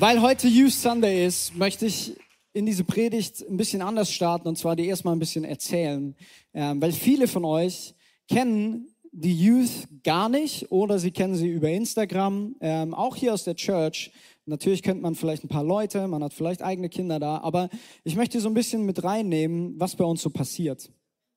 Weil heute Youth Sunday ist, möchte ich in diese Predigt ein bisschen anders starten und zwar die erstmal ein bisschen erzählen. Ähm, weil viele von euch kennen die Youth gar nicht oder sie kennen sie über Instagram, ähm, auch hier aus der Church. Natürlich kennt man vielleicht ein paar Leute, man hat vielleicht eigene Kinder da, aber ich möchte so ein bisschen mit reinnehmen, was bei uns so passiert.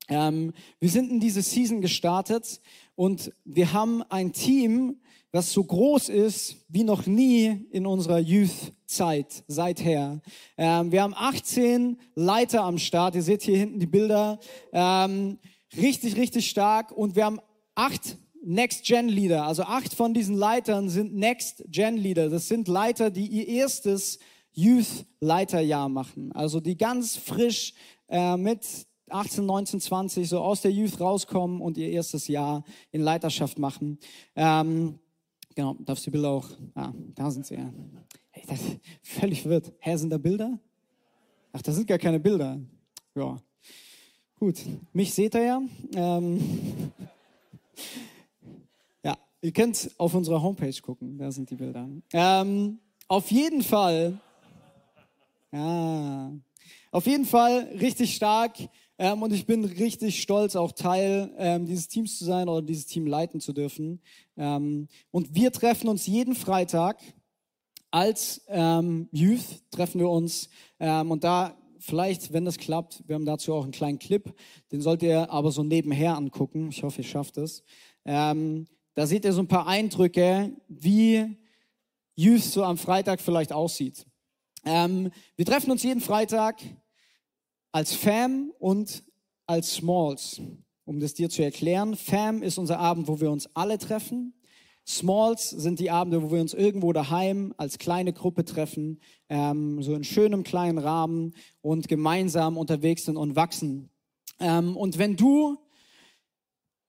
Ähm, wir sind in diese Season gestartet und wir haben ein Team, das so groß ist wie noch nie in unserer Youth-Zeit seither. Ähm, wir haben 18 Leiter am Start. Ihr seht hier hinten die Bilder. Ähm, richtig, richtig stark. Und wir haben acht Next-Gen-Leader. Also acht von diesen Leitern sind Next-Gen-Leader. Das sind Leiter, die ihr erstes Youth-Leiterjahr machen. Also die ganz frisch äh, mit 18, 19, 20 so aus der Youth rauskommen und ihr erstes Jahr in Leiterschaft machen. Ähm, genau, darfst du die Bilder auch, ah, da sind sie ja. Hey, das völlig verwirrt. Hä, sind da Bilder? Ach, da sind gar keine Bilder. Ja, gut. Mich seht ihr ja. Ähm, ja, ihr könnt auf unserer Homepage gucken, da sind die Bilder. Ähm, auf jeden Fall, ja, auf jeden Fall richtig stark. Ähm, und ich bin richtig stolz, auch Teil ähm, dieses Teams zu sein oder dieses Team leiten zu dürfen. Ähm, und wir treffen uns jeden Freitag als ähm, Youth, treffen wir uns. Ähm, und da vielleicht, wenn das klappt, wir haben dazu auch einen kleinen Clip, den sollt ihr aber so nebenher angucken. Ich hoffe, ihr schafft es. Ähm, da seht ihr so ein paar Eindrücke, wie Youth so am Freitag vielleicht aussieht. wir treffen uns jeden Freitag als Fam und als Smalls. Um das dir zu erklären, Fam ist unser Abend, wo wir uns alle treffen. Smalls sind die Abende, wo wir uns irgendwo daheim als kleine Gruppe treffen, ähm, so in schönem kleinen Rahmen und gemeinsam unterwegs sind und wachsen. Ähm, und wenn du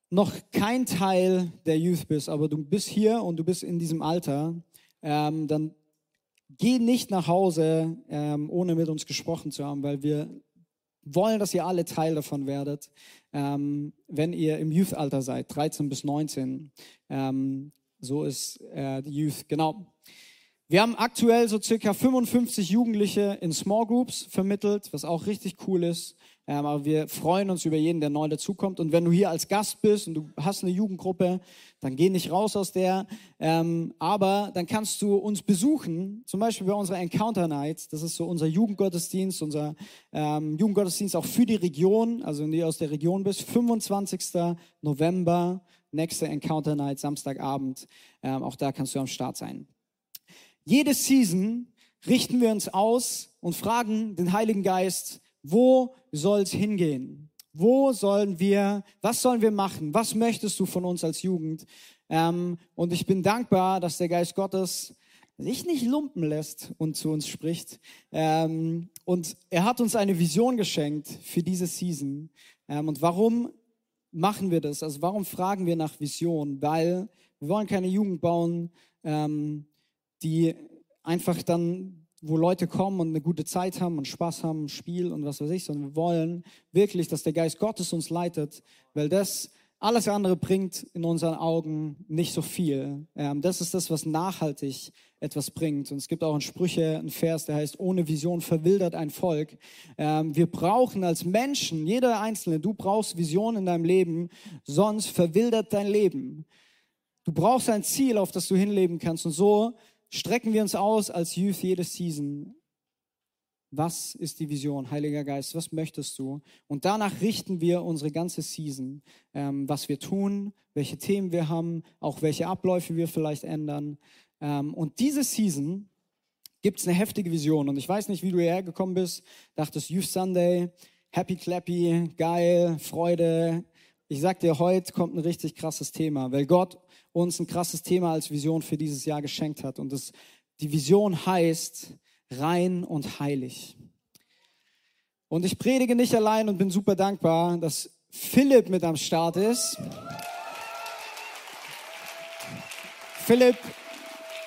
noch kein Teil der Youth bist, aber du bist hier und du bist in diesem Alter, ähm, dann geh nicht nach Hause, ähm, ohne mit uns gesprochen zu haben, weil wir wollen, dass ihr alle Teil davon werdet, ähm, wenn ihr im Youth-Alter seid, 13 bis 19. Ähm, so ist äh, Youth, genau. Wir haben aktuell so circa 55 Jugendliche in Small Groups vermittelt, was auch richtig cool ist. Ähm, aber wir freuen uns über jeden, der neu dazukommt. Und wenn du hier als Gast bist und du hast eine Jugendgruppe, dann geh nicht raus aus der. Ähm, aber dann kannst du uns besuchen, zum Beispiel bei unserer Encounter Night. Das ist so unser Jugendgottesdienst, unser ähm, Jugendgottesdienst auch für die Region. Also wenn du aus der Region bist, 25. November, nächste Encounter Night, Samstagabend. Ähm, auch da kannst du am Start sein. Jede Season richten wir uns aus und fragen den Heiligen Geist, wo soll es hingehen? Wo sollen wir, was sollen wir machen? Was möchtest du von uns als Jugend? Ähm, und ich bin dankbar, dass der Geist Gottes sich nicht lumpen lässt und zu uns spricht. Ähm, und er hat uns eine Vision geschenkt für diese Season. Ähm, und warum machen wir das? Also warum fragen wir nach Vision? Weil wir wollen keine Jugend bauen, ähm, die einfach dann wo Leute kommen und eine gute Zeit haben und Spaß haben, Spiel und was weiß ich, sondern wir wollen wirklich, dass der Geist Gottes uns leitet, weil das alles andere bringt in unseren Augen nicht so viel. Ähm, das ist das, was nachhaltig etwas bringt. Und es gibt auch in Sprüche einen Vers, der heißt, ohne Vision verwildert ein Volk. Ähm, wir brauchen als Menschen, jeder Einzelne, du brauchst Vision in deinem Leben, sonst verwildert dein Leben. Du brauchst ein Ziel, auf das du hinleben kannst. Und so strecken wir uns aus als Youth jede Season. Was ist die Vision, Heiliger Geist? Was möchtest du? Und danach richten wir unsere ganze Season, ähm, was wir tun, welche Themen wir haben, auch welche Abläufe wir vielleicht ändern. Ähm, und diese Season gibt es eine heftige Vision. Und ich weiß nicht, wie du hierher gekommen bist, dachtest Youth Sunday, Happy Clappy, geil, Freude. Ich sag dir, heute kommt ein richtig krasses Thema, weil Gott uns ein krasses Thema als Vision für dieses Jahr geschenkt hat. Und das, die Vision heißt rein und heilig. Und ich predige nicht allein und bin super dankbar, dass Philipp mit am Start ist. Philipp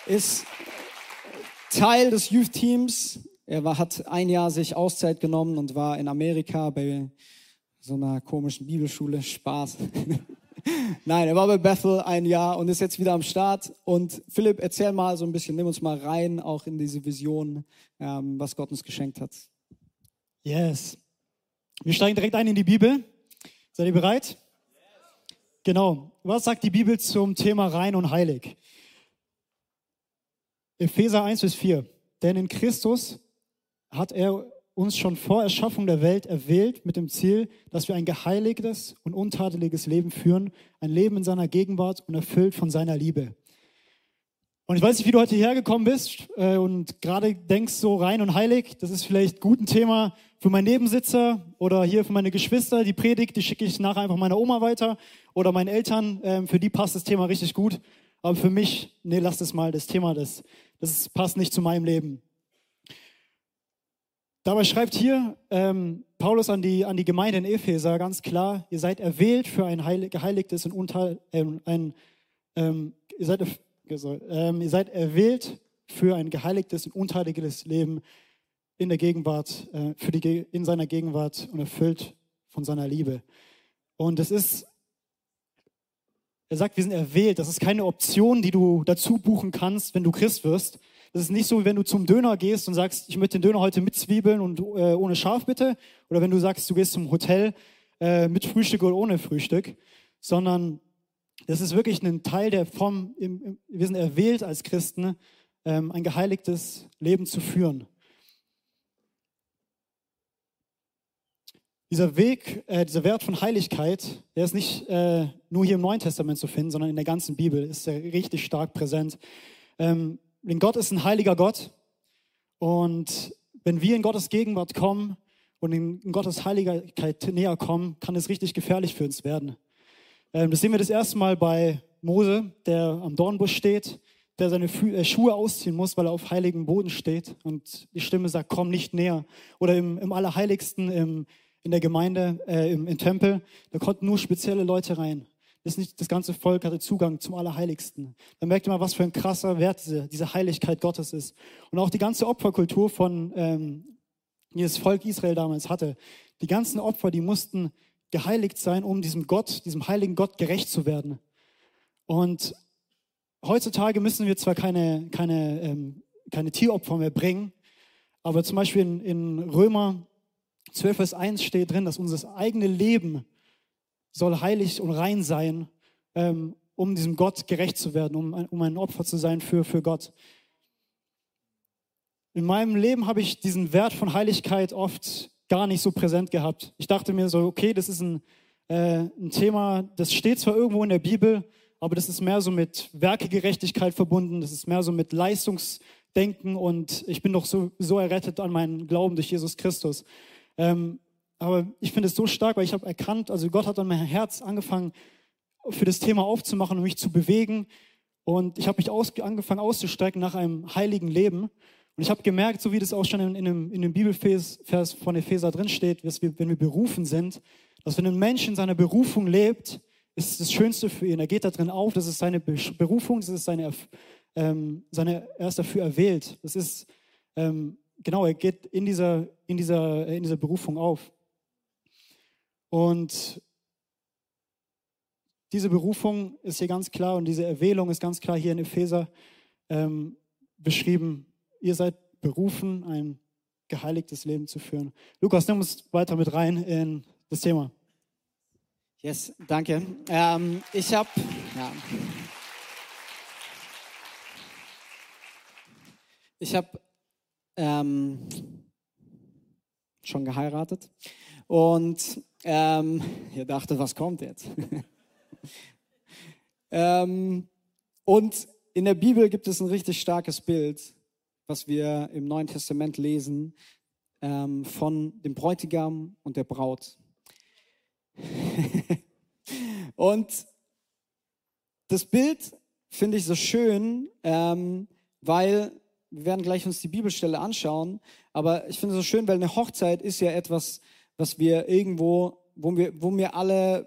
ist Teil des Youth Teams. Er war, hat ein Jahr sich Auszeit genommen und war in Amerika bei so einer komischen Bibelschule. Spaß. Nein, er war bei Bethel ein Jahr und ist jetzt wieder am Start. Und Philipp, erzähl mal so ein bisschen, nimm uns mal rein, auch in diese Vision, ähm, was Gott uns geschenkt hat. Yes. Wir steigen direkt ein in die Bibel. Seid ihr bereit? Genau. Was sagt die Bibel zum Thema rein und heilig? Epheser 1 bis 4. Denn in Christus hat er uns schon vor Erschaffung der Welt erwählt mit dem Ziel, dass wir ein geheiligtes und untadeliges Leben führen, ein Leben in seiner Gegenwart und erfüllt von seiner Liebe. Und ich weiß nicht, wie du heute hierher gekommen bist äh, und gerade denkst so rein und heilig, das ist vielleicht gut ein Thema für meinen Nebensitzer oder hier für meine Geschwister. Die Predigt, die schicke ich nachher einfach meiner Oma weiter oder meinen Eltern. Ähm, für die passt das Thema richtig gut. Aber für mich, nee, lass das mal, das Thema, das, das passt nicht zu meinem Leben. Dabei schreibt hier ähm, Paulus an die, an die Gemeinde in Epheser ganz klar, ihr seid erwählt für ein heilig, geheiligtes und unteil, ähm, ein, ähm, ihr, seid, ähm, ihr seid erwählt für ein geheiligtes und unteiliges Leben in der Gegenwart, äh, für die, in seiner Gegenwart und erfüllt von seiner Liebe. Und es ist, er sagt, wir sind erwählt. Das ist keine Option, die du dazu buchen kannst, wenn du Christ wirst, das ist nicht so, wie wenn du zum Döner gehst und sagst, ich möchte den Döner heute mit Zwiebeln und äh, ohne Schaf bitte. Oder wenn du sagst, du gehst zum Hotel äh, mit Frühstück oder ohne Frühstück. Sondern das ist wirklich ein Teil der im, wir sind erwählt als Christen, ähm, ein geheiligtes Leben zu führen. Dieser Weg, äh, dieser Wert von Heiligkeit, der ist nicht äh, nur hier im Neuen Testament zu finden, sondern in der ganzen Bibel ist er richtig stark präsent. Ähm, denn Gott ist ein heiliger Gott. Und wenn wir in Gottes Gegenwart kommen und in Gottes Heiligkeit näher kommen, kann es richtig gefährlich für uns werden. Ähm, das sehen wir das erste Mal bei Mose, der am Dornbusch steht, der seine äh, Schuhe ausziehen muss, weil er auf heiligem Boden steht. Und die Stimme sagt, komm nicht näher. Oder im, im Allerheiligsten im, in der Gemeinde, äh, im, im Tempel, da konnten nur spezielle Leute rein. Das, nicht, das ganze Volk hatte Zugang zum Allerheiligsten. Da merkt ihr mal, was für ein krasser Wert diese, diese Heiligkeit Gottes ist. Und auch die ganze Opferkultur von, ähm, die das Volk Israel damals hatte. Die ganzen Opfer, die mussten geheiligt sein, um diesem Gott, diesem heiligen Gott gerecht zu werden. Und heutzutage müssen wir zwar keine, keine, ähm, keine Tieropfer mehr bringen, aber zum Beispiel in, in Römer 12, Vers 1 steht drin, dass unser eigenes Leben soll heilig und rein sein, ähm, um diesem Gott gerecht zu werden, um, um ein Opfer zu sein für, für Gott. In meinem Leben habe ich diesen Wert von Heiligkeit oft gar nicht so präsent gehabt. Ich dachte mir so, okay, das ist ein, äh, ein Thema, das steht zwar irgendwo in der Bibel, aber das ist mehr so mit Werkegerechtigkeit verbunden, das ist mehr so mit Leistungsdenken und ich bin doch so, so errettet an meinen Glauben durch Jesus Christus. Ähm, aber ich finde es so stark, weil ich habe erkannt, also Gott hat an mein Herz angefangen, für das Thema aufzumachen und mich zu bewegen. Und ich habe mich aus, angefangen auszustrecken nach einem heiligen Leben. Und ich habe gemerkt, so wie das auch schon in, in, dem, in dem Bibelvers von Epheser drin steht, dass wir, wenn wir berufen sind, dass wenn ein Mensch in seiner Berufung lebt, ist das Schönste für ihn. Er geht da drin auf, das ist seine Berufung, das ist seine, ähm, seine er ist dafür erwählt. Das ist, ähm, genau, er geht in dieser, in, dieser, in dieser Berufung auf. Und diese Berufung ist hier ganz klar und diese Erwählung ist ganz klar hier in Epheser ähm, beschrieben. Ihr seid berufen, ein geheiligtes Leben zu führen. Lukas, nimm uns weiter mit rein in das Thema. Yes, danke. Ähm, ich habe ja, ich habe ähm, schon geheiratet und ähm, ihr dachte, was kommt jetzt? ähm, und in der Bibel gibt es ein richtig starkes Bild, was wir im Neuen Testament lesen, ähm, von dem Bräutigam und der Braut. und das Bild finde ich so schön, ähm, weil wir werden gleich uns die Bibelstelle anschauen, aber ich finde es so schön, weil eine Hochzeit ist ja etwas, was wir irgendwo, wo wir, wo wir alle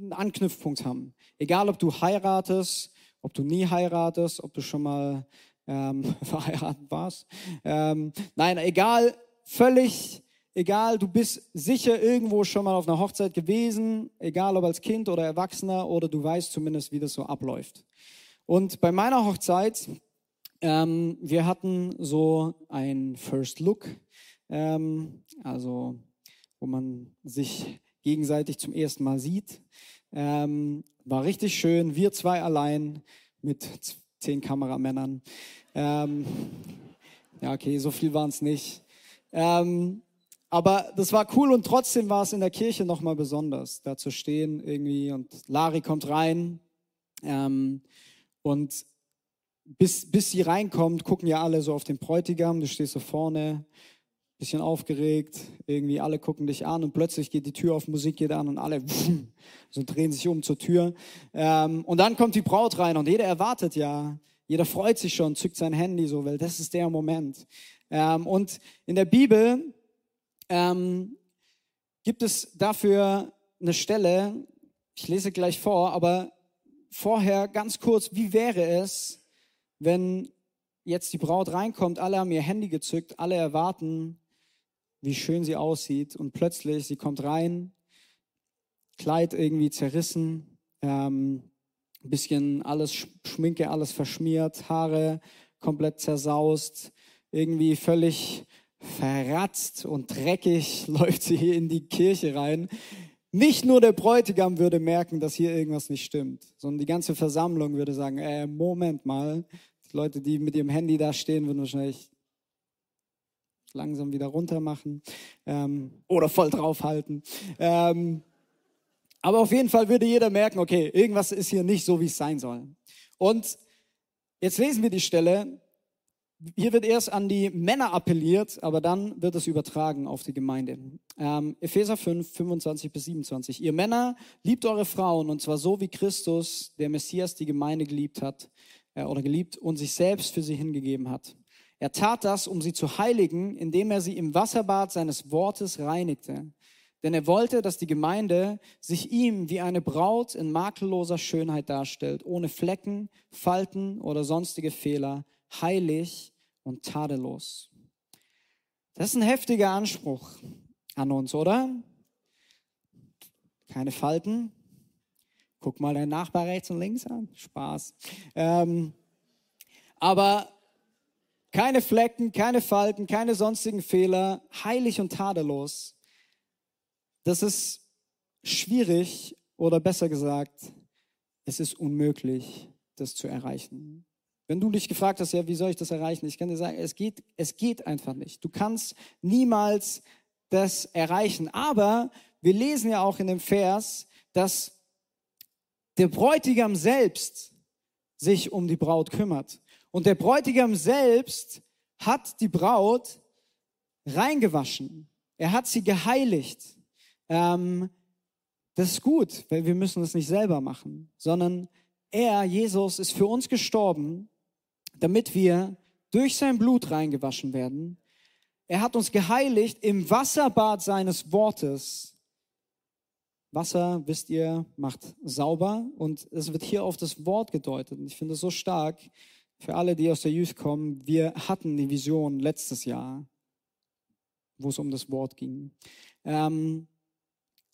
einen Anknüpfpunkt haben. Egal, ob du heiratest, ob du nie heiratest, ob du schon mal ähm, verheiratet warst. Ähm, nein, egal, völlig egal, du bist sicher irgendwo schon mal auf einer Hochzeit gewesen, egal ob als Kind oder Erwachsener oder du weißt zumindest, wie das so abläuft. Und bei meiner Hochzeit, ähm, wir hatten so ein First Look, ähm, also wo man sich gegenseitig zum ersten Mal sieht. Ähm, war richtig schön, wir zwei allein mit zehn Kameramännern. Ähm, ja, okay, so viel waren es nicht. Ähm, aber das war cool und trotzdem war es in der Kirche nochmal besonders, da zu stehen irgendwie und Lari kommt rein ähm, und bis, bis sie reinkommt, gucken ja alle so auf den Bräutigam, du stehst so vorne, bisschen aufgeregt, irgendwie alle gucken dich an und plötzlich geht die Tür auf, Musik geht an und alle so drehen sich um zur Tür. Ähm, und dann kommt die Braut rein und jeder erwartet ja, jeder freut sich schon, zückt sein Handy so, weil das ist der Moment. Ähm, und in der Bibel ähm, gibt es dafür eine Stelle, ich lese gleich vor, aber vorher ganz kurz, wie wäre es, wenn jetzt die Braut reinkommt, alle haben ihr Handy gezückt, alle erwarten, wie schön sie aussieht und plötzlich, sie kommt rein, Kleid irgendwie zerrissen, ähm, bisschen alles Schminke, alles verschmiert, Haare komplett zersaust, irgendwie völlig verratzt und dreckig läuft sie hier in die Kirche rein. Nicht nur der Bräutigam würde merken, dass hier irgendwas nicht stimmt, sondern die ganze Versammlung würde sagen, äh, Moment mal, die Leute, die mit ihrem Handy da stehen, würden wahrscheinlich langsam wieder runter machen ähm, oder voll draufhalten. Ähm, aber auf jeden Fall würde jeder merken, okay, irgendwas ist hier nicht so, wie es sein soll. Und jetzt lesen wir die Stelle, hier wird erst an die Männer appelliert, aber dann wird es übertragen auf die Gemeinde. Ähm, Epheser 5, 25 bis 27. Ihr Männer, liebt eure Frauen und zwar so wie Christus, der Messias, die Gemeinde geliebt hat äh, oder geliebt und sich selbst für sie hingegeben hat. Er tat das, um sie zu heiligen, indem er sie im Wasserbad seines Wortes reinigte. Denn er wollte, dass die Gemeinde sich ihm wie eine Braut in makelloser Schönheit darstellt, ohne Flecken, Falten oder sonstige Fehler, heilig und tadellos. Das ist ein heftiger Anspruch an uns, oder? Keine Falten. Guck mal deinen Nachbar rechts und links an. Spaß. Ähm, aber keine Flecken, keine Falten, keine sonstigen Fehler, heilig und tadellos. Das ist schwierig oder besser gesagt, es ist unmöglich, das zu erreichen. Wenn du dich gefragt hast, ja, wie soll ich das erreichen? Ich kann dir sagen, es geht, es geht einfach nicht. Du kannst niemals das erreichen. Aber wir lesen ja auch in dem Vers, dass der Bräutigam selbst sich um die Braut kümmert. Und der Bräutigam selbst hat die Braut reingewaschen. Er hat sie geheiligt. Ähm, das ist gut, weil wir müssen das nicht selber machen, sondern er, Jesus, ist für uns gestorben damit wir durch sein Blut reingewaschen werden. Er hat uns geheiligt im Wasserbad seines Wortes. Wasser, wisst ihr, macht sauber und es wird hier auf das Wort gedeutet. Und ich finde es so stark für alle, die aus der Youth kommen. Wir hatten die Vision letztes Jahr, wo es um das Wort ging. Ähm,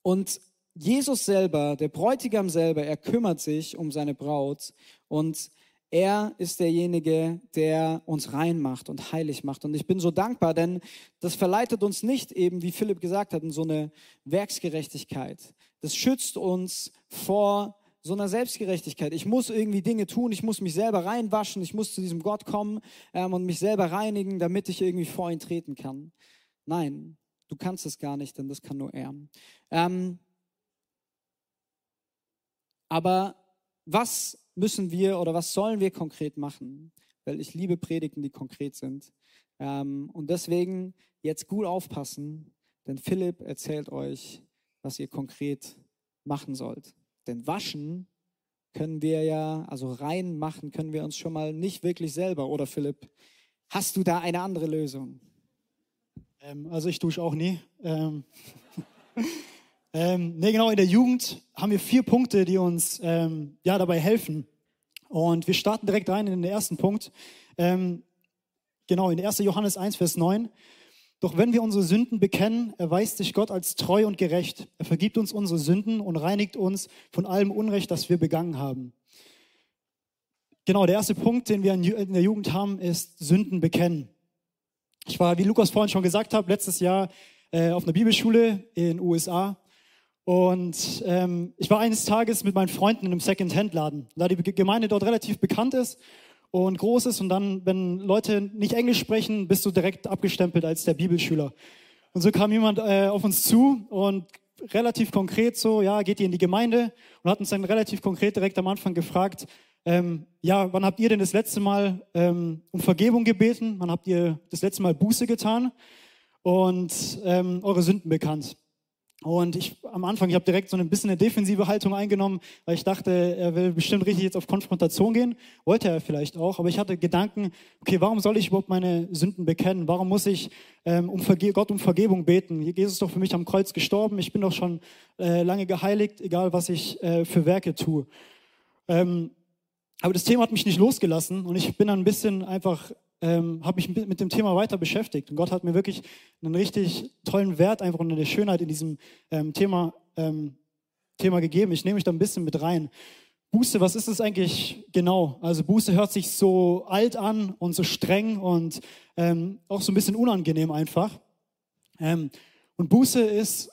und Jesus selber, der Bräutigam selber, er kümmert sich um seine Braut und er ist derjenige, der uns rein macht und heilig macht. Und ich bin so dankbar, denn das verleitet uns nicht eben, wie Philipp gesagt hat, in so eine Werksgerechtigkeit. Das schützt uns vor so einer Selbstgerechtigkeit. Ich muss irgendwie Dinge tun, ich muss mich selber reinwaschen, ich muss zu diesem Gott kommen ähm, und mich selber reinigen, damit ich irgendwie vor ihn treten kann. Nein, du kannst es gar nicht, denn das kann nur er. Ähm, aber was müssen wir oder was sollen wir konkret machen? Weil ich liebe Predigten, die konkret sind. Ähm, und deswegen jetzt gut aufpassen, denn Philipp erzählt euch, was ihr konkret machen sollt. Denn waschen können wir ja, also reinmachen können wir uns schon mal nicht wirklich selber, oder Philipp? Hast du da eine andere Lösung? Ähm, also ich dusche auch nie. Ähm, ähm, nee, genau, in der Jugend haben wir vier Punkte, die uns ähm, ja, dabei helfen. Und wir starten direkt rein in den ersten Punkt. Ähm, genau, in 1. Johannes 1, Vers 9. Doch wenn wir unsere Sünden bekennen, erweist sich Gott als treu und gerecht. Er vergibt uns unsere Sünden und reinigt uns von allem Unrecht, das wir begangen haben. Genau, der erste Punkt, den wir in der Jugend haben, ist Sünden bekennen. Ich war, wie Lukas vorhin schon gesagt hat, letztes Jahr äh, auf einer Bibelschule in den USA. Und ähm, ich war eines Tages mit meinen Freunden in einem Second-Hand-Laden. Da die Gemeinde dort relativ bekannt ist und groß ist und dann, wenn Leute nicht Englisch sprechen, bist du direkt abgestempelt als der Bibelschüler. Und so kam jemand äh, auf uns zu und relativ konkret so, ja, geht ihr in die Gemeinde und hat uns dann relativ konkret direkt am Anfang gefragt, ähm, ja, wann habt ihr denn das letzte Mal ähm, um Vergebung gebeten? Wann habt ihr das letzte Mal Buße getan und ähm, eure Sünden bekannt? Und ich am Anfang, ich habe direkt so ein bisschen eine defensive Haltung eingenommen, weil ich dachte, er will bestimmt richtig jetzt auf Konfrontation gehen. Wollte er vielleicht auch, aber ich hatte Gedanken, okay, warum soll ich überhaupt meine Sünden bekennen? Warum muss ich ähm, um Verge Gott um Vergebung beten? Jesus ist doch für mich am Kreuz gestorben. Ich bin doch schon äh, lange geheiligt, egal was ich äh, für Werke tue. Ähm, aber das Thema hat mich nicht losgelassen und ich bin dann ein bisschen einfach, ähm, habe mich mit dem Thema weiter beschäftigt. Und Gott hat mir wirklich einen richtig tollen Wert einfach eine Schönheit in diesem ähm, Thema, ähm, Thema gegeben. Ich nehme mich da ein bisschen mit rein. Buße, was ist es eigentlich genau? Also Buße hört sich so alt an und so streng und ähm, auch so ein bisschen unangenehm einfach. Ähm, und Buße ist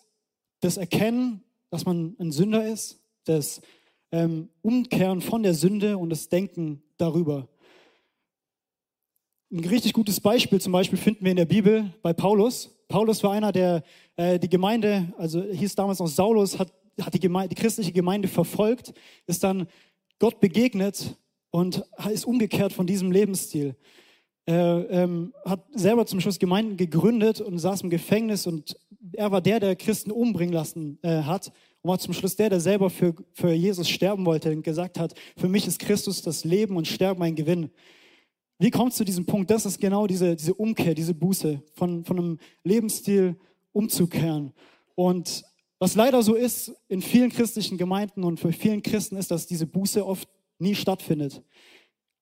das Erkennen, dass man ein Sünder ist, das ähm, Umkehren von der Sünde und das Denken darüber. Ein richtig gutes Beispiel zum Beispiel finden wir in der Bibel bei Paulus. Paulus war einer, der äh, die Gemeinde, also hieß damals noch Saulus, hat, hat die, Gemeinde, die christliche Gemeinde verfolgt, ist dann Gott begegnet und ist umgekehrt von diesem Lebensstil. Er ähm, hat selber zum Schluss Gemeinden gegründet und saß im Gefängnis und er war der, der Christen umbringen lassen äh, hat und war zum Schluss der, der selber für, für Jesus sterben wollte und gesagt hat, für mich ist Christus das Leben und Sterben ein Gewinn. Wie kommt es zu diesem Punkt? Das ist genau diese, diese Umkehr, diese Buße, von, von einem Lebensstil umzukehren. Und was leider so ist in vielen christlichen Gemeinden und für vielen Christen ist, dass diese Buße oft nie stattfindet.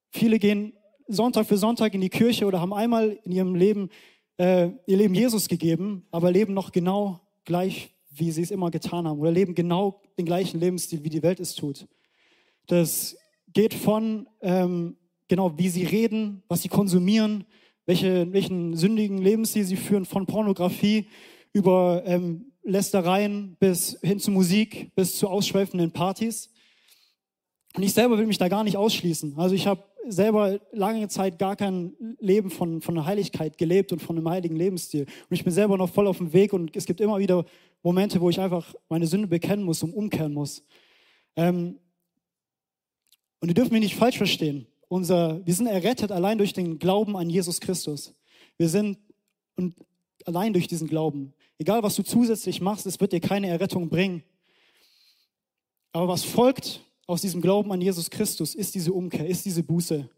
Viele gehen Sonntag für Sonntag in die Kirche oder haben einmal in ihrem Leben äh, ihr Leben Jesus gegeben, aber leben noch genau gleich wie sie es immer getan haben oder leben genau den gleichen Lebensstil, wie die Welt es tut. Das geht von, ähm, genau, wie sie reden, was sie konsumieren, welche, welchen sündigen Lebensstil sie führen, von Pornografie über ähm, Lästereien bis hin zu Musik, bis zu ausschweifenden Partys. Und ich selber will mich da gar nicht ausschließen. Also ich habe selber lange Zeit gar kein Leben von, von der Heiligkeit gelebt und von einem heiligen Lebensstil. Und ich bin selber noch voll auf dem Weg und es gibt immer wieder Momente, wo ich einfach meine Sünde bekennen muss und umkehren muss. Ähm, und ihr dürft mich nicht falsch verstehen. Unser, wir sind errettet allein durch den Glauben an Jesus Christus. Wir sind und allein durch diesen Glauben. Egal, was du zusätzlich machst, es wird dir keine Errettung bringen. Aber was folgt aus diesem Glauben an Jesus Christus ist diese Umkehr, ist diese Buße.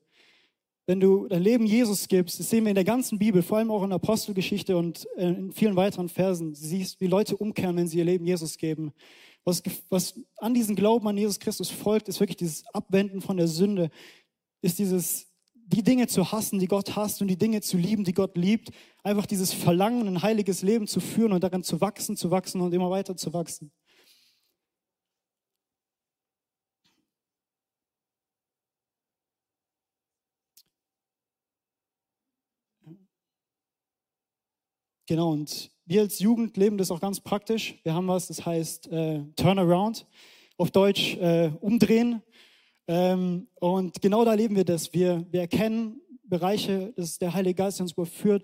Wenn du dein Leben Jesus gibst, das sehen wir in der ganzen Bibel, vor allem auch in der Apostelgeschichte und äh, in vielen weiteren Versen, siehst, wie Leute umkehren, wenn sie ihr Leben Jesus geben. Was, was an diesen Glauben an Jesus Christus folgt, ist wirklich dieses Abwenden von der Sünde, ist dieses, die Dinge zu hassen, die Gott hasst und die Dinge zu lieben, die Gott liebt. Einfach dieses Verlangen, ein heiliges Leben zu führen und darin zu wachsen, zu wachsen und immer weiter zu wachsen. Genau, und wir als Jugend leben das auch ganz praktisch. Wir haben was, das heißt äh, Turnaround, auf Deutsch äh, umdrehen. Ähm, und genau da leben wir das. Wir, wir erkennen Bereiche, dass der Heilige Geist uns überführt,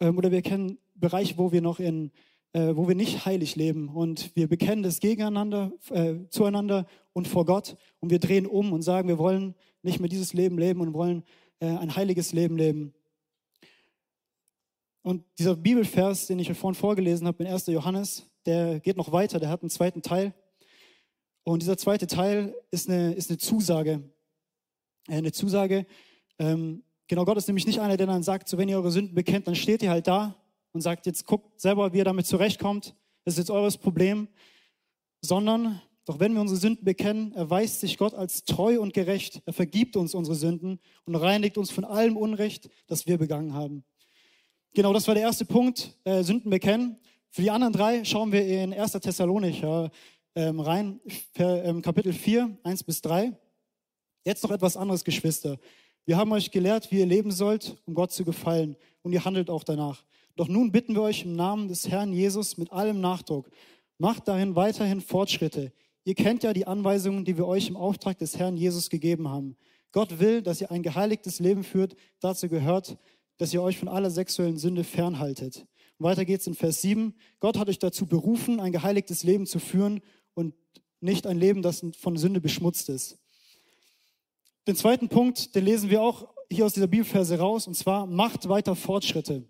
ähm, oder wir erkennen Bereiche, wo wir noch in, äh, wo wir nicht heilig leben. Und wir bekennen das gegeneinander, äh, zueinander und vor Gott. Und wir drehen um und sagen, wir wollen nicht mehr dieses Leben leben und wollen äh, ein heiliges Leben leben. Und dieser Bibelvers, den ich vorhin vorgelesen habe in 1. Johannes, der geht noch weiter, der hat einen zweiten Teil. Und dieser zweite Teil ist eine, ist eine Zusage. Äh, eine Zusage, ähm, genau, Gott ist nämlich nicht einer, der dann sagt, so wenn ihr eure Sünden bekennt, dann steht ihr halt da und sagt, jetzt guckt selber, wie ihr damit zurechtkommt. Das ist jetzt eures Problem. Sondern, doch wenn wir unsere Sünden bekennen, erweist sich Gott als treu und gerecht. Er vergibt uns unsere Sünden und reinigt uns von allem Unrecht, das wir begangen haben. genau, das war der erste Punkt, äh, Sünden bekennen. Für die anderen drei schauen wir in 1. Thessalonicher ähm, rein, ähm, Kapitel 4, 1 bis 3. Jetzt noch etwas anderes, Geschwister. Wir haben euch gelehrt, wie ihr leben sollt, um Gott zu gefallen, und ihr handelt auch danach. Doch nun bitten wir euch im Namen des Herrn Jesus mit allem Nachdruck, macht darin weiterhin Fortschritte. Ihr kennt ja die Anweisungen, die wir euch im Auftrag des Herrn Jesus gegeben haben. Gott will, dass ihr ein geheiligtes Leben führt. Dazu gehört, dass ihr euch von aller sexuellen Sünde fernhaltet. Weiter geht's in Vers 7. Gott hat euch dazu berufen, ein geheiligtes Leben zu führen nicht ein Leben, das von Sünde beschmutzt ist. Den zweiten Punkt, den lesen wir auch hier aus dieser Bibelverse raus, und zwar macht weiter Fortschritte.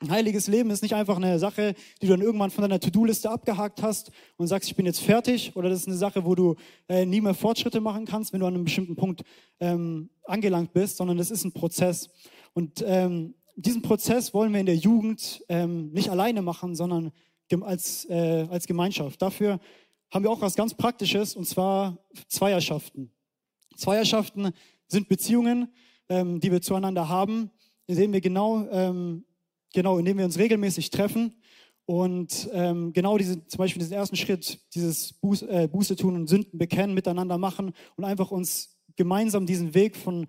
Ein heiliges Leben ist nicht einfach eine Sache, die du dann irgendwann von deiner To-Do-Liste abgehakt hast und sagst, ich bin jetzt fertig, oder das ist eine Sache, wo du äh, nie mehr Fortschritte machen kannst, wenn du an einem bestimmten Punkt ähm, angelangt bist, sondern das ist ein Prozess. Und ähm, diesen Prozess wollen wir in der Jugend ähm, nicht alleine machen, sondern als, äh, als Gemeinschaft. Dafür haben wir auch was ganz Praktisches, und zwar Zweierschaften. Zweierschaften sind Beziehungen, ähm, die wir zueinander haben, indem wir genau, ähm, genau, indem wir uns regelmäßig treffen und ähm, genau diese, zum Beispiel diesen ersten Schritt, dieses Buße, äh, Buße tun und Sünden bekennen, miteinander machen und einfach uns gemeinsam diesen Weg von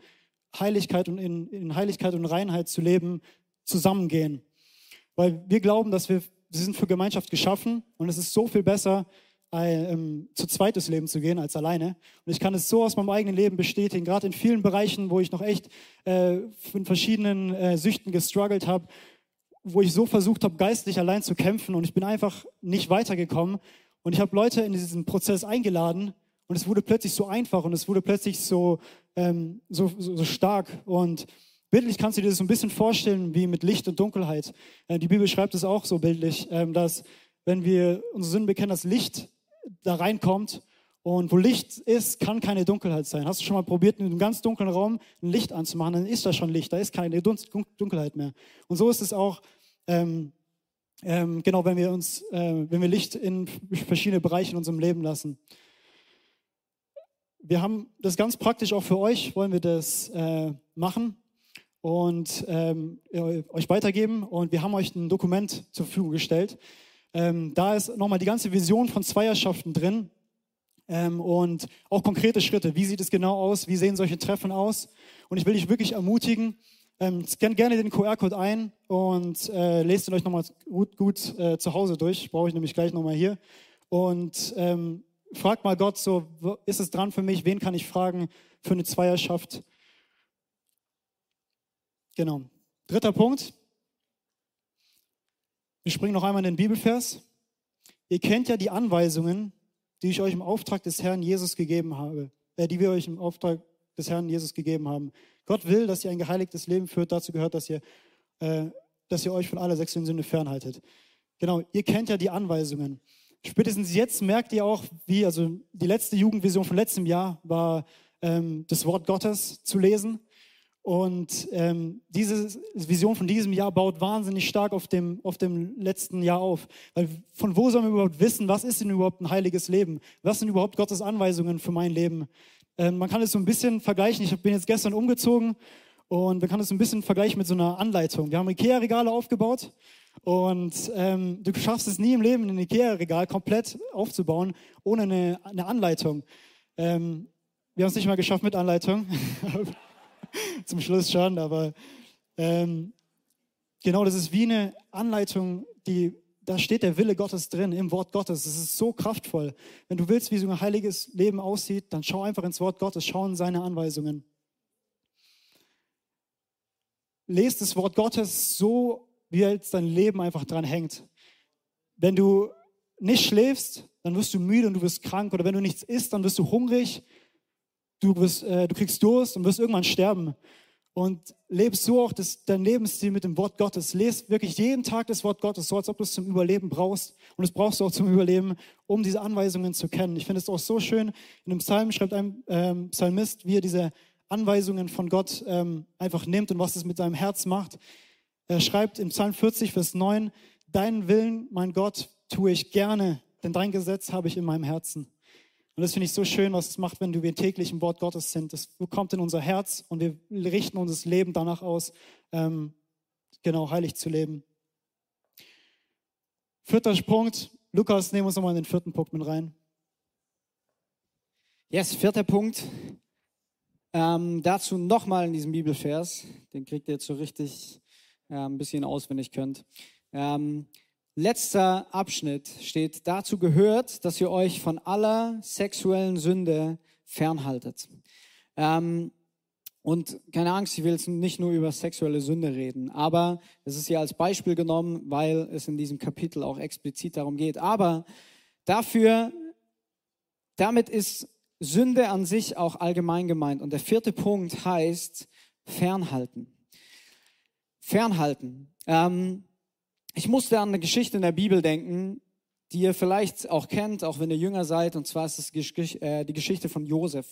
Heiligkeit und in, in Heiligkeit und Reinheit zu leben, zusammengehen. Weil wir glauben, dass wir, wir sind für Gemeinschaft geschaffen und es ist so viel besser, ähm, zu zweit durchs Leben zu gehen als alleine. Und ich kann es so aus meinem eigenen Leben bestätigen, gerade in vielen Bereichen, wo ich noch echt äh, in verschiedenen äh, Süchten gestruggelt habe, wo ich so versucht habe, geistlich allein zu kämpfen und ich bin einfach nicht weitergekommen. Und ich habe Leute in diesen Prozess eingeladen und es wurde plötzlich so einfach und es wurde plötzlich so, ähm, so, so, so stark. Und bildlich kannst du dir das so ein bisschen vorstellen wie mit Licht und Dunkelheit. Äh, die Bibel schreibt es auch so bildlich, ähm, dass wenn wir unsere Sünden bekennen, das Licht da reinkommt. Und wo Licht ist, kann keine Dunkelheit sein. Hast du schon mal probiert, in einem ganz dunklen Raum ein Licht anzumachen, dann ist da schon Licht, da ist keine Dunkelheit mehr. Und so ist es auch, ähm, ähm, genau, wenn wir uns, äh, wenn wir Licht in verschiedene Bereiche in unserem Leben lassen. Wir haben das ganz praktisch auch für euch, wollen wir das äh, machen und ähm, euch weitergeben. Und wir haben euch ein Dokument zur Verfügung gestellt. Ähm, da ist nochmal die ganze Vision von Zweierschaften drin ähm, und auch konkrete Schritte. Wie sieht es genau aus? Wie sehen solche Treffen aus? Und ich will dich wirklich ermutigen, ähm, scannt gerne den QR-Code ein und äh, lest ihn euch nochmal gut, gut äh, zu Hause durch. Brauche ich nämlich gleich nochmal hier. Und ähm, fragt mal Gott so, ist es dran für mich? Wen kann ich fragen für eine Zweierschaft? Genau. Dritter Punkt. Wir springen noch einmal in den Bibelvers. Ihr kennt ja die Anweisungen, die ich euch im Auftrag des Herrn Jesus gegeben habe, äh, die wir euch im Auftrag des Herrn Jesus gegeben haben. Gott will, dass ihr ein geheiligtes Leben führt. Dazu gehört, dass ihr, äh, dass ihr euch von aller sexuellen Sünde fernhaltet. Genau, ihr kennt ja die Anweisungen. Spätestens jetzt merkt ihr auch, wie, also die letzte Jugendvision von letztem Jahr war, ähm, das Wort Gottes zu lesen. Und ähm, diese Vision von diesem Jahr baut wahnsinnig stark auf dem, auf dem letzten Jahr auf. Weil von wo sollen wir überhaupt wissen, was ist denn überhaupt ein heiliges Leben? Was sind überhaupt Gottes Anweisungen für mein Leben? Ähm, man kann es so ein bisschen vergleichen. Ich bin jetzt gestern umgezogen und man kann es so ein bisschen vergleichen mit so einer Anleitung. Wir haben Ikea-Regale aufgebaut und ähm, du schaffst es nie im Leben, ein Ikea-Regal komplett aufzubauen ohne eine, eine Anleitung. Ähm, wir haben es nicht mal geschafft mit Anleitung. zum Schluss schon, aber ähm, genau, das ist wie eine Anleitung, die da steht der Wille Gottes drin im Wort Gottes. Das ist so kraftvoll. Wenn du willst, wie so ein heiliges Leben aussieht, dann schau einfach ins Wort Gottes, schau in seine Anweisungen. Lest das Wort Gottes so, wie jetzt dein Leben einfach dran hängt. Wenn du nicht schläfst, dann wirst du müde und du wirst krank. Oder wenn du nichts isst, dann wirst du hungrig du, wirst, äh, du kriegst Durst und wirst irgendwann sterben. Und lebst so auch das, dein Lebensstil mit dem Wort Gottes. Lest wirklich jeden Tag das Wort Gottes, so als ob du es zum Überleben brauchst. Und das brauchst du auch zum Überleben, um diese Anweisungen zu kennen. Ich finde es auch so schön. In einem Psalm schreibt ein ähm, Psalmist, wie er diese Anweisungen von Gott ähm, einfach nimmt und was es mit seinem Herz macht. Er schreibt in Psalm 40, Vers 9, Deinen Willen, mein Gott, tue ich gerne, denn dein Gesetz habe ich in meinem Herzen. Und das finde ich so schön, was es macht, wenn wir täglich im Wort Gottes sind. Das kommt in unser Herz und wir richten unser Leben danach aus, ähm, genau heilig zu leben. Vierter Punkt. Lukas, nehmen wir uns nochmal in den vierten Punkt mit rein. Yes, vierter Punkt. Ähm, dazu nochmal in diesem Bibelvers. Den kriegt ihr jetzt so richtig äh, ein bisschen auswendig könnt. Ähm, letzter Abschnitt steht, dazu gehört, dass ihr euch von aller sexuellen Sünde fernhaltet. Ähm, und keine Angst, ich will jetzt nicht nur über sexuelle Sünde reden, aber es ist ja als Beispiel genommen, weil es in diesem Kapitel auch explizit darum geht. Aber dafür, damit ist Sünde an sich auch allgemein gemeint. Und der vierte Punkt heißt fernhalten. Fernhalten. Ähm, ich musste an eine Geschichte in der Bibel denken, die ihr vielleicht auch kennt, auch wenn ihr jünger seid. Und zwar ist es äh, die Geschichte von Josef.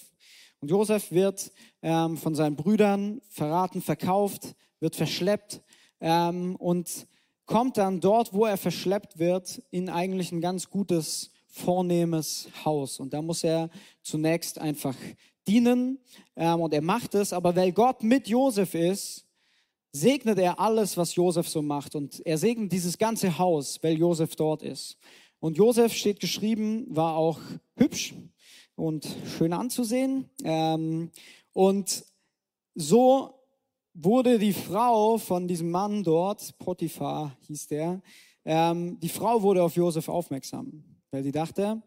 Und Josef wird ähm, von seinen Brüdern verraten, verkauft, wird verschleppt ähm, und kommt dann dort, wo er verschleppt wird, in eigentlich ein ganz gutes, vornehmes Haus. Und da muss er zunächst einfach dienen ähm, und er macht es. Aber weil Gott mit Josef ist, segnet er alles, was Josef so macht. Und er segnet dieses ganze Haus, weil Josef dort ist. Und Josef steht geschrieben, war auch hübsch und schön anzusehen. Ähm, und so wurde die Frau von diesem Mann dort, Potiphar hieß der, ähm, die Frau wurde auf Josef aufmerksam, weil sie dachte,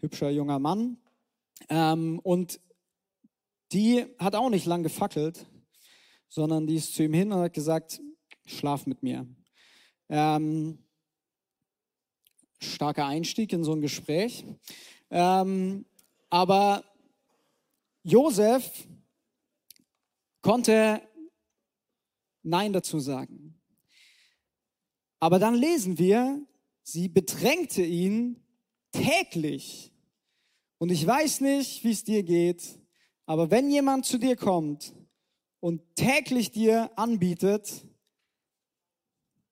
hübscher junger Mann. Ähm, und die hat auch nicht lang gefackelt, sondern die ist zu ihm hin und hat gesagt, schlaf mit mir. Ähm, starker Einstieg in so ein Gespräch. Ähm, aber Josef konnte Nein dazu sagen. Aber dann lesen wir, sie bedrängte ihn täglich. Und ich weiß nicht, wie es dir geht, aber wenn jemand zu dir kommt und täglich dir anbietet,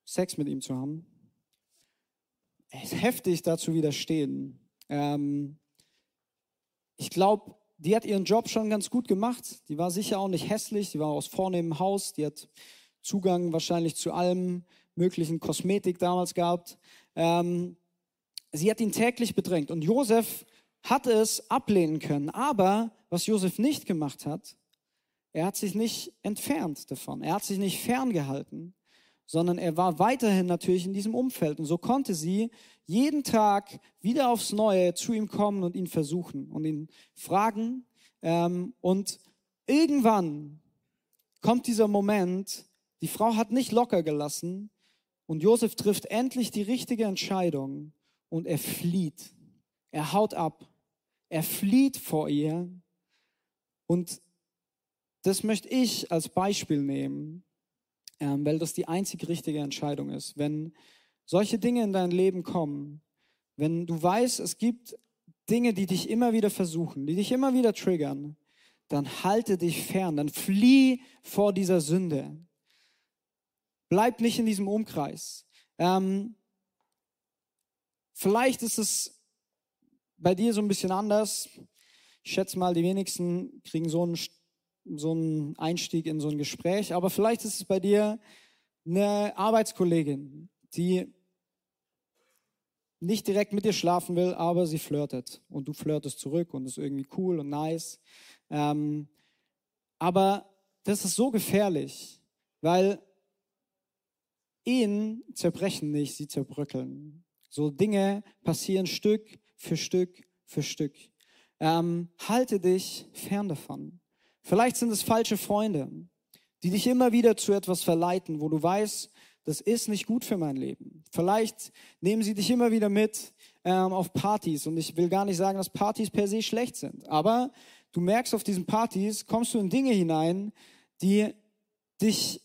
Sex mit ihm zu haben, ist heftig dazu widerstehen. Ähm, ich glaube, die hat ihren Job schon ganz gut gemacht. Die war sicher auch nicht hässlich. Die war aus vornehmem Haus. Die hat Zugang wahrscheinlich zu allem möglichen Kosmetik damals gehabt. Ähm, sie hat ihn täglich bedrängt. Und Josef hat es ablehnen können. Aber was Josef nicht gemacht hat, er hat sich nicht entfernt davon. Er hat sich nicht ferngehalten, sondern er war weiterhin natürlich in diesem Umfeld. Und so konnte sie jeden Tag wieder aufs Neue zu ihm kommen und ihn versuchen und ihn fragen. Ähm, und irgendwann kommt dieser Moment, die Frau hat nicht locker gelassen und Josef trifft endlich die richtige Entscheidung und er flieht. Er haut ab. Er flieht vor ihr. Und das möchte ich als Beispiel nehmen, ähm, weil das die einzig richtige Entscheidung ist. Wenn solche Dinge in dein Leben kommen, wenn du weißt, es gibt Dinge, die dich immer wieder versuchen, die dich immer wieder triggern, dann halte dich fern, dann flieh vor dieser Sünde. Bleib nicht in diesem Umkreis. Ähm, vielleicht ist es bei dir so ein bisschen anders. Ich schätze mal, die wenigsten kriegen so einen, so einen Einstieg in so ein Gespräch, aber vielleicht ist es bei dir eine Arbeitskollegin, die nicht direkt mit dir schlafen will, aber sie flirtet und du flirtest zurück und ist irgendwie cool und nice. Ähm, aber das ist so gefährlich, weil Ehen zerbrechen nicht, sie zerbröckeln. So Dinge passieren Stück für Stück für Stück. Ähm, halte dich fern davon. Vielleicht sind es falsche Freunde, die dich immer wieder zu etwas verleiten, wo du weißt, das ist nicht gut für mein Leben. Vielleicht nehmen sie dich immer wieder mit ähm, auf Partys und ich will gar nicht sagen, dass Partys per se schlecht sind, aber du merkst auf diesen Partys, kommst du in Dinge hinein, die dich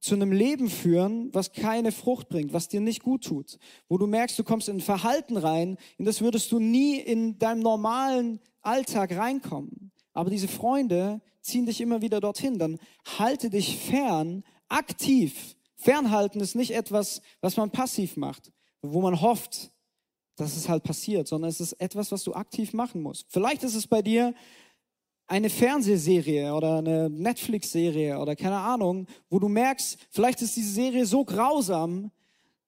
zu einem Leben führen, was keine Frucht bringt, was dir nicht gut tut, wo du merkst, du kommst in ein Verhalten rein, in das würdest du nie in deinem normalen Alltag reinkommen. Aber diese Freunde ziehen dich immer wieder dorthin. Dann halte dich fern, aktiv Fernhalten ist nicht etwas, was man passiv macht, wo man hofft, dass es halt passiert, sondern es ist etwas, was du aktiv machen musst. Vielleicht ist es bei dir eine Fernsehserie oder eine Netflix-Serie oder keine Ahnung, wo du merkst, vielleicht ist diese Serie so grausam,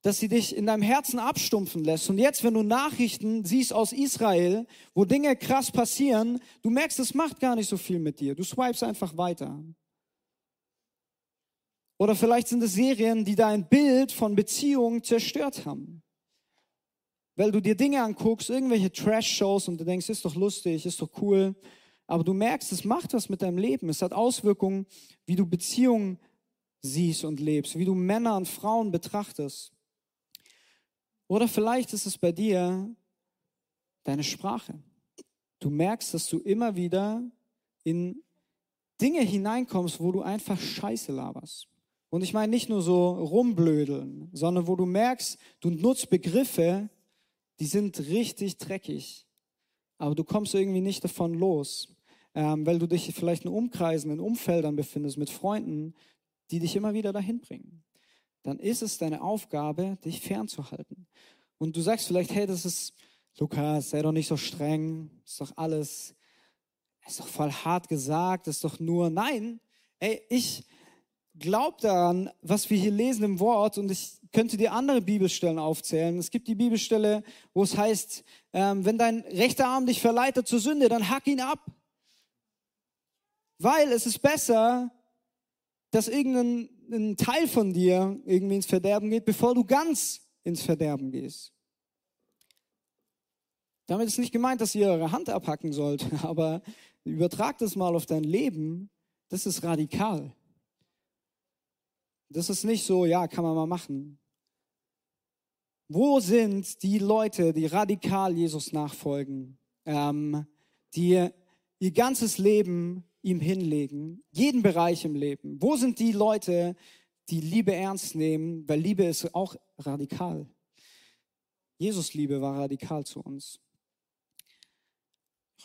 dass sie dich in deinem Herzen abstumpfen lässt. Und jetzt, wenn du Nachrichten siehst aus Israel, wo Dinge krass passieren, du merkst, es macht gar nicht so viel mit dir. Du swipes einfach weiter. Oder vielleicht sind es Serien, die dein Bild von Beziehungen zerstört haben. Weil du dir Dinge anguckst, irgendwelche Trash-Shows und du denkst, ist doch lustig, ist doch cool. Aber du merkst, es macht was mit deinem Leben. Es hat Auswirkungen, wie du Beziehungen siehst und lebst, wie du Männer und Frauen betrachtest. Oder vielleicht ist es bei dir deine Sprache. Du merkst, dass du immer wieder in Dinge hineinkommst, wo du einfach Scheiße laberst. Und ich meine nicht nur so rumblödeln, sondern wo du merkst, du nutzt Begriffe, die sind richtig dreckig, aber du kommst irgendwie nicht davon los, ähm, weil du dich vielleicht in Umkreisen, in Umfeldern befindest mit Freunden, die dich immer wieder dahin bringen dann ist es deine Aufgabe, dich fernzuhalten. Und du sagst vielleicht, hey, das ist, Lukas, sei doch nicht so streng, ist doch alles, ist doch voll hart gesagt, ist doch nur, nein, ey, ich glaube daran, was wir hier lesen im Wort und ich könnte dir andere Bibelstellen aufzählen. Es gibt die Bibelstelle, wo es heißt, ähm, wenn dein rechter Arm dich verleitet zur Sünde, dann hack ihn ab. Weil es ist besser, dass irgendein ein Teil von dir irgendwie ins Verderben geht, bevor du ganz ins Verderben gehst. Damit ist nicht gemeint, dass ihr eure Hand abhacken sollt, aber übertragt es mal auf dein Leben. Das ist radikal. Das ist nicht so, ja, kann man mal machen. Wo sind die Leute, die radikal Jesus nachfolgen, ähm, die ihr ganzes Leben ihm hinlegen, jeden Bereich im Leben. Wo sind die Leute, die Liebe ernst nehmen? Weil Liebe ist auch radikal. Jesus Liebe war radikal zu uns.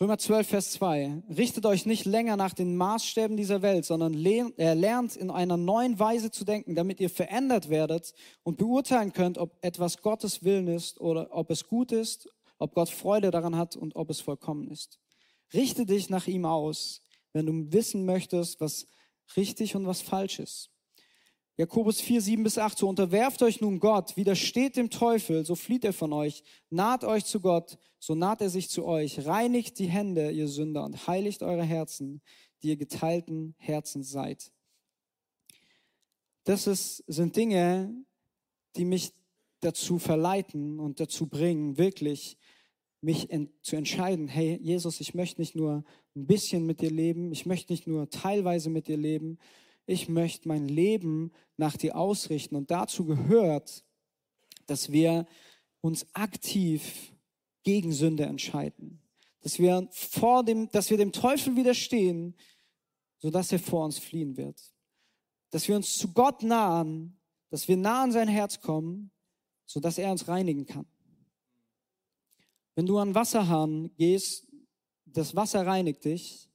Römer 12, Vers 2. Richtet euch nicht länger nach den Maßstäben dieser Welt, sondern lernt in einer neuen Weise zu denken, damit ihr verändert werdet und beurteilen könnt, ob etwas Gottes Willen ist oder ob es gut ist, ob Gott Freude daran hat und ob es vollkommen ist. Richte dich nach ihm aus wenn du wissen möchtest, was richtig und was falsch ist. Jakobus 4, 7 bis 8, so unterwerft euch nun Gott, widersteht dem Teufel, so flieht er von euch, naht euch zu Gott, so naht er sich zu euch, reinigt die Hände, ihr Sünder, und heiligt eure Herzen, die ihr geteilten Herzen seid. Das ist, sind Dinge, die mich dazu verleiten und dazu bringen, wirklich mich in, zu entscheiden, hey Jesus, ich möchte nicht nur ein bisschen mit dir leben, ich möchte nicht nur teilweise mit dir leben, ich möchte mein Leben nach dir ausrichten. Und dazu gehört, dass wir uns aktiv gegen Sünde entscheiden. Dass wir, vor dem, dass wir dem Teufel widerstehen, sodass er vor uns fliehen wird. Dass wir uns zu Gott nahen, dass wir nah an sein Herz kommen, sodass er uns reinigen kann. Wenn du an Wasserhahn gehst, das Wasser reinigt dich,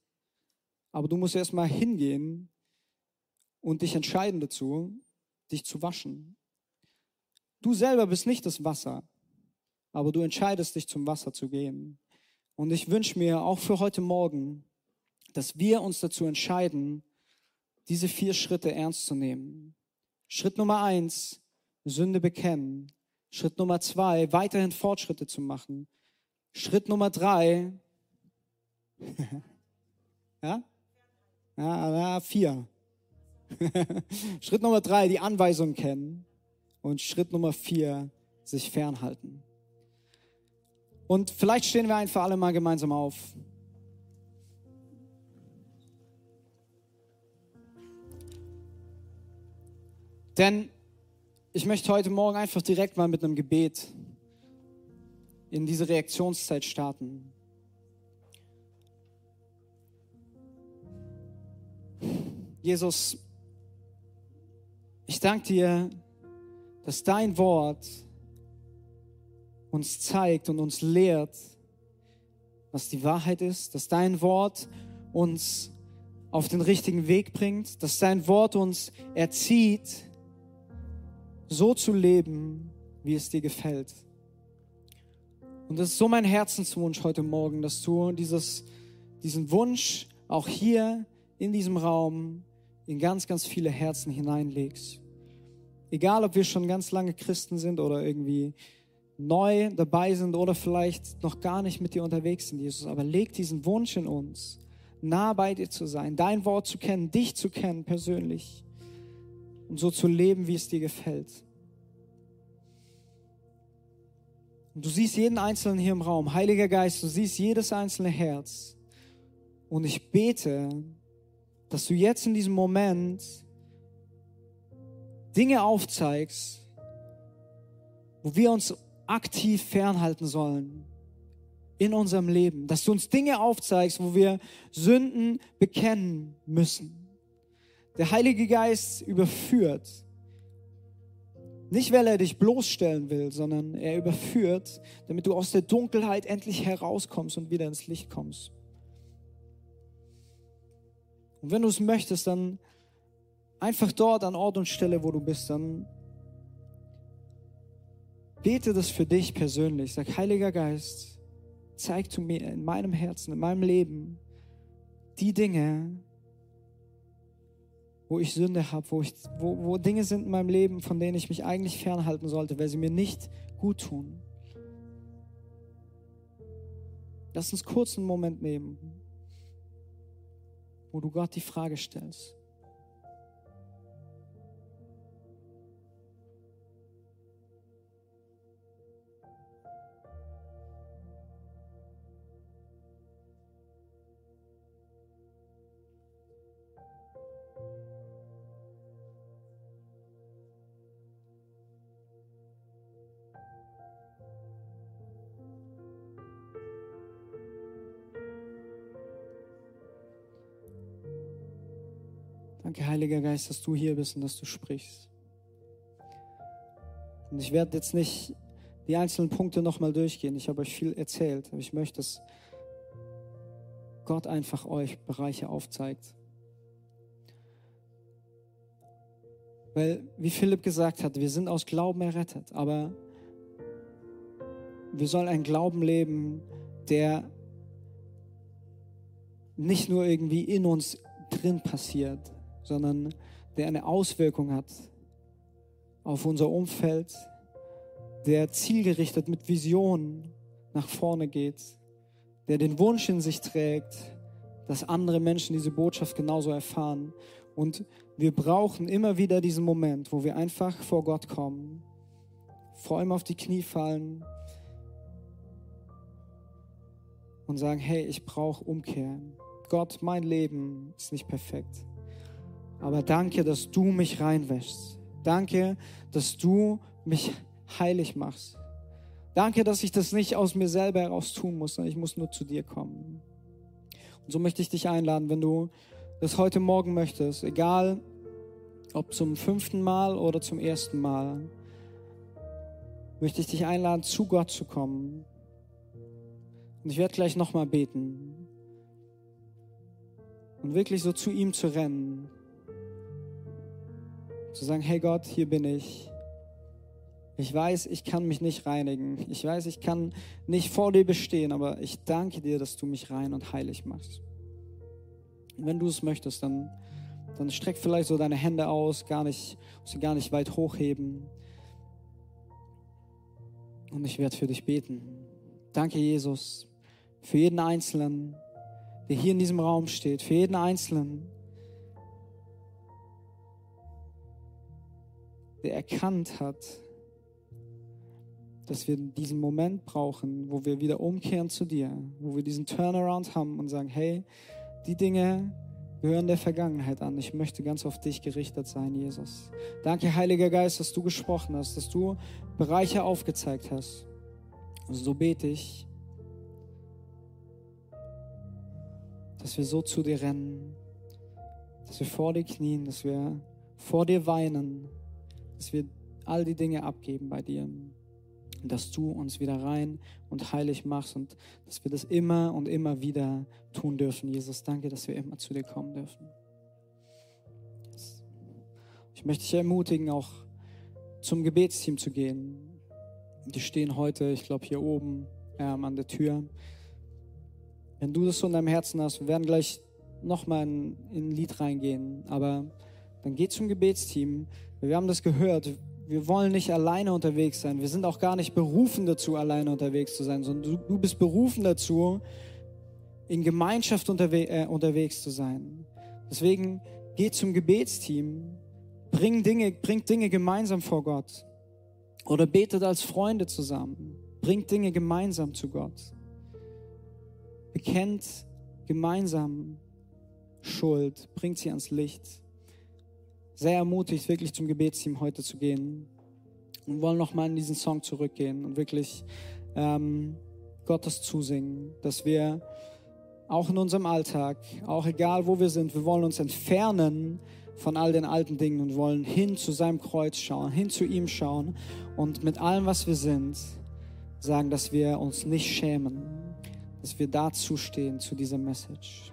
aber du musst erstmal hingehen und dich entscheiden dazu, dich zu waschen. Du selber bist nicht das Wasser, aber du entscheidest dich zum Wasser zu gehen. Und ich wünsche mir auch für heute Morgen, dass wir uns dazu entscheiden, diese vier Schritte ernst zu nehmen. Schritt Nummer eins, Sünde bekennen. Schritt Nummer zwei, weiterhin Fortschritte zu machen. Schritt Nummer drei. ja? Ja, vier. Schritt Nummer drei, die Anweisung kennen. Und Schritt Nummer vier, sich fernhalten. Und vielleicht stehen wir einfach alle mal gemeinsam auf. Denn ich möchte heute Morgen einfach direkt mal mit einem Gebet in diese Reaktionszeit starten. Jesus, ich danke dir, dass dein Wort uns zeigt und uns lehrt, was die Wahrheit ist, dass dein Wort uns auf den richtigen Weg bringt, dass dein Wort uns erzieht, so zu leben, wie es dir gefällt. Und das ist so mein Herzenswunsch heute Morgen, dass du dieses, diesen Wunsch auch hier in diesem Raum in ganz, ganz viele Herzen hineinlegst. Egal, ob wir schon ganz lange Christen sind oder irgendwie neu dabei sind oder vielleicht noch gar nicht mit dir unterwegs sind, Jesus, aber leg diesen Wunsch in uns, nah bei dir zu sein, dein Wort zu kennen, dich zu kennen persönlich und so zu leben, wie es dir gefällt. Und du siehst jeden Einzelnen hier im Raum, Heiliger Geist, du siehst jedes einzelne Herz. Und ich bete, dass du jetzt in diesem Moment Dinge aufzeigst, wo wir uns aktiv fernhalten sollen in unserem Leben. Dass du uns Dinge aufzeigst, wo wir Sünden bekennen müssen. Der Heilige Geist überführt. Nicht, weil er dich bloßstellen will, sondern er überführt, damit du aus der Dunkelheit endlich herauskommst und wieder ins Licht kommst. Und wenn du es möchtest, dann einfach dort an Ort und Stelle, wo du bist, dann bete das für dich persönlich. Sag, Heiliger Geist, zeig du mir in meinem Herzen, in meinem Leben die Dinge, wo ich Sünde habe, wo, wo, wo Dinge sind in meinem Leben, von denen ich mich eigentlich fernhalten sollte, weil sie mir nicht gut tun. Lass uns kurz einen Moment nehmen, wo du Gott die Frage stellst. Heiliger Geist, dass du hier bist und dass du sprichst. Und ich werde jetzt nicht die einzelnen Punkte nochmal durchgehen. Ich habe euch viel erzählt, aber ich möchte, dass Gott einfach euch Bereiche aufzeigt. Weil, wie Philipp gesagt hat, wir sind aus Glauben errettet, aber wir sollen einen Glauben leben, der nicht nur irgendwie in uns drin passiert, sondern der eine Auswirkung hat auf unser Umfeld, der zielgerichtet mit Visionen nach vorne geht, der den Wunsch in sich trägt, dass andere Menschen diese Botschaft genauso erfahren. Und wir brauchen immer wieder diesen Moment, wo wir einfach vor Gott kommen, vor ihm auf die Knie fallen und sagen, hey, ich brauche Umkehr. Gott, mein Leben ist nicht perfekt. Aber danke, dass du mich reinwäschst. Danke, dass du mich heilig machst. Danke, dass ich das nicht aus mir selber heraus tun muss, sondern ich muss nur zu dir kommen. Und so möchte ich dich einladen, wenn du das heute Morgen möchtest, egal ob zum fünften Mal oder zum ersten Mal, möchte ich dich einladen, zu Gott zu kommen. Und ich werde gleich nochmal beten. Und wirklich so zu ihm zu rennen zu sagen, hey Gott, hier bin ich. Ich weiß, ich kann mich nicht reinigen. Ich weiß, ich kann nicht vor dir bestehen, aber ich danke dir, dass du mich rein und heilig machst. Und wenn du es möchtest, dann, dann streck vielleicht so deine Hände aus, gar nicht, sie gar nicht weit hochheben. Und ich werde für dich beten. Danke, Jesus, für jeden Einzelnen, der hier in diesem Raum steht, für jeden Einzelnen, der erkannt hat, dass wir diesen Moment brauchen, wo wir wieder umkehren zu dir, wo wir diesen Turnaround haben und sagen, hey, die Dinge gehören der Vergangenheit an. Ich möchte ganz auf dich gerichtet sein, Jesus. Danke, Heiliger Geist, dass du gesprochen hast, dass du Bereiche aufgezeigt hast. So bete ich, dass wir so zu dir rennen, dass wir vor dir knien, dass wir vor dir weinen dass wir all die Dinge abgeben bei dir. Und dass du uns wieder rein und heilig machst und dass wir das immer und immer wieder tun dürfen. Jesus, danke, dass wir immer zu dir kommen dürfen. Ich möchte dich ermutigen, auch zum Gebetsteam zu gehen. Die stehen heute, ich glaube, hier oben ähm, an der Tür. Wenn du das so in deinem Herzen hast, wir werden gleich nochmal in, in ein Lied reingehen, aber dann geht zum Gebetsteam. Wir haben das gehört. Wir wollen nicht alleine unterwegs sein. Wir sind auch gar nicht berufen dazu, alleine unterwegs zu sein, sondern du, du bist berufen dazu, in Gemeinschaft unterwe äh, unterwegs zu sein. Deswegen geht zum Gebetsteam, bring Dinge, bringt Dinge gemeinsam vor Gott oder betet als Freunde zusammen, bringt Dinge gemeinsam zu Gott, bekennt gemeinsam Schuld, bringt sie ans Licht. Sehr ermutigt, wirklich zum Gebetsteam heute zu gehen und wollen nochmal in diesen Song zurückgehen und wirklich ähm, Gottes zusingen, dass wir auch in unserem Alltag, auch egal wo wir sind, wir wollen uns entfernen von all den alten Dingen und wollen hin zu seinem Kreuz schauen, hin zu ihm schauen und mit allem, was wir sind, sagen, dass wir uns nicht schämen, dass wir dazu stehen zu dieser Message.